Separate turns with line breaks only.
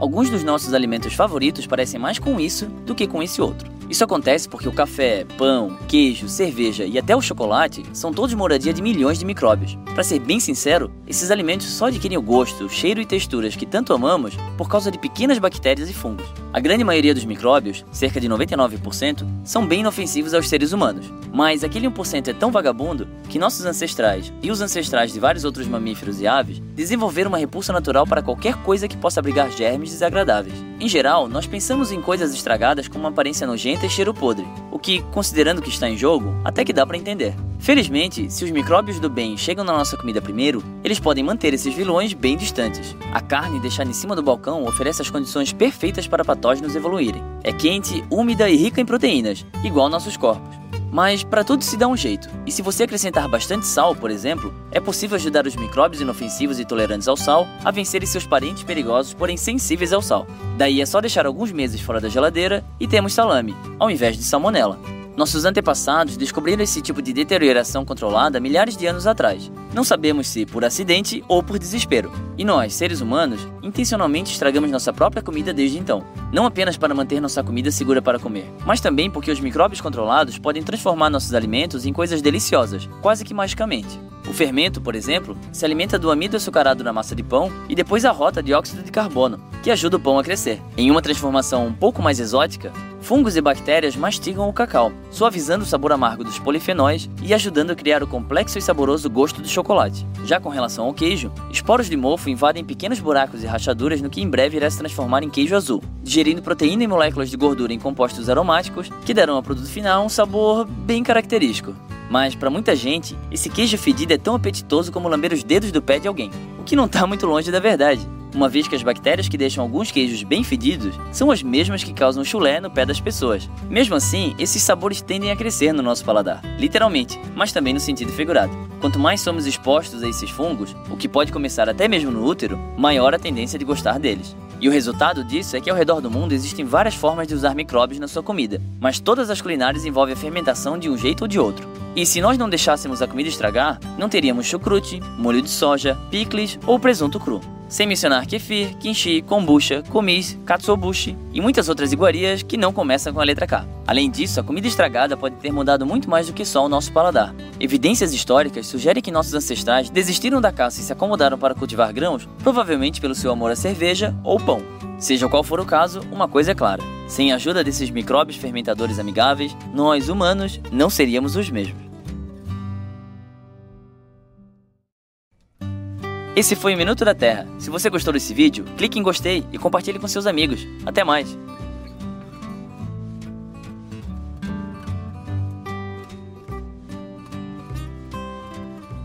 alguns dos nossos alimentos favoritos parecem mais com isso do que com esse outro. Isso acontece porque o café, pão, queijo, cerveja e até o chocolate são todos moradia de milhões de micróbios. Para ser bem sincero, esses alimentos só adquirem o gosto, cheiro e texturas que tanto amamos por causa de pequenas bactérias e fungos. A grande maioria dos micróbios, cerca de 99%, são bem inofensivos aos seres humanos, mas aquele 1% é tão vagabundo que nossos ancestrais e os ancestrais de vários outros mamíferos e aves desenvolveram uma repulsa natural para qualquer coisa que possa abrigar germes desagradáveis. Em geral, nós pensamos em coisas estragadas com uma aparência nojenta e cheiro podre, o que, considerando que está em jogo, até que dá para entender. Felizmente, se os micróbios do bem chegam na nossa comida primeiro, eles podem manter esses vilões bem distantes. A carne deixada em cima do balcão oferece as condições perfeitas para patógenos evoluírem. É quente, úmida e rica em proteínas, igual nossos corpos. Mas para tudo se dá um jeito, e se você acrescentar bastante sal, por exemplo, é possível ajudar os micróbios inofensivos e tolerantes ao sal a vencerem seus parentes perigosos, porém sensíveis ao sal. Daí é só deixar alguns meses fora da geladeira e temos salame, ao invés de salmonela. Nossos antepassados descobriram esse tipo de deterioração controlada milhares de anos atrás. Não sabemos se por acidente ou por desespero. E nós, seres humanos, intencionalmente estragamos nossa própria comida desde então. Não apenas para manter nossa comida segura para comer, mas também porque os micróbios controlados podem transformar nossos alimentos em coisas deliciosas, quase que magicamente. O fermento, por exemplo, se alimenta do amido açucarado na massa de pão e depois arrota dióxido de carbono, que ajuda o pão a crescer. Em uma transformação um pouco mais exótica, fungos e bactérias mastigam o cacau, suavizando o sabor amargo dos polifenóis e ajudando a criar o complexo e saboroso gosto do chocolate. Já com relação ao queijo, esporos de mofo invadem pequenos buracos e rachaduras no que em breve irá se transformar em queijo azul, digerindo proteína e moléculas de gordura em compostos aromáticos que darão ao produto final um sabor bem característico. Mas para muita gente, esse queijo fedido é tão apetitoso como lamber os dedos do pé de alguém, o que não está muito longe da verdade. Uma vez que as bactérias que deixam alguns queijos bem fedidos são as mesmas que causam chulé no pé das pessoas. Mesmo assim, esses sabores tendem a crescer no nosso paladar, literalmente, mas também no sentido figurado. Quanto mais somos expostos a esses fungos, o que pode começar até mesmo no útero, maior a tendência de gostar deles. E o resultado disso é que ao redor do mundo existem várias formas de usar micróbios na sua comida, mas todas as culinárias envolvem a fermentação de um jeito ou de outro. E se nós não deixássemos a comida estragar, não teríamos chucrute, molho de soja, picles ou presunto cru. Sem mencionar kefir, kimchi, kombucha, komis, katsuobushi e muitas outras iguarias que não começam com a letra K. Além disso, a comida estragada pode ter mudado muito mais do que só o nosso paladar. Evidências históricas sugerem que nossos ancestrais desistiram da caça e se acomodaram para cultivar grãos, provavelmente pelo seu amor à cerveja ou pão. Seja qual for o caso, uma coisa é clara: sem a ajuda desses micróbios fermentadores amigáveis, nós humanos não seríamos os mesmos. Esse foi o Minuto da Terra. Se você gostou desse vídeo, clique em gostei e compartilhe com seus amigos. Até mais!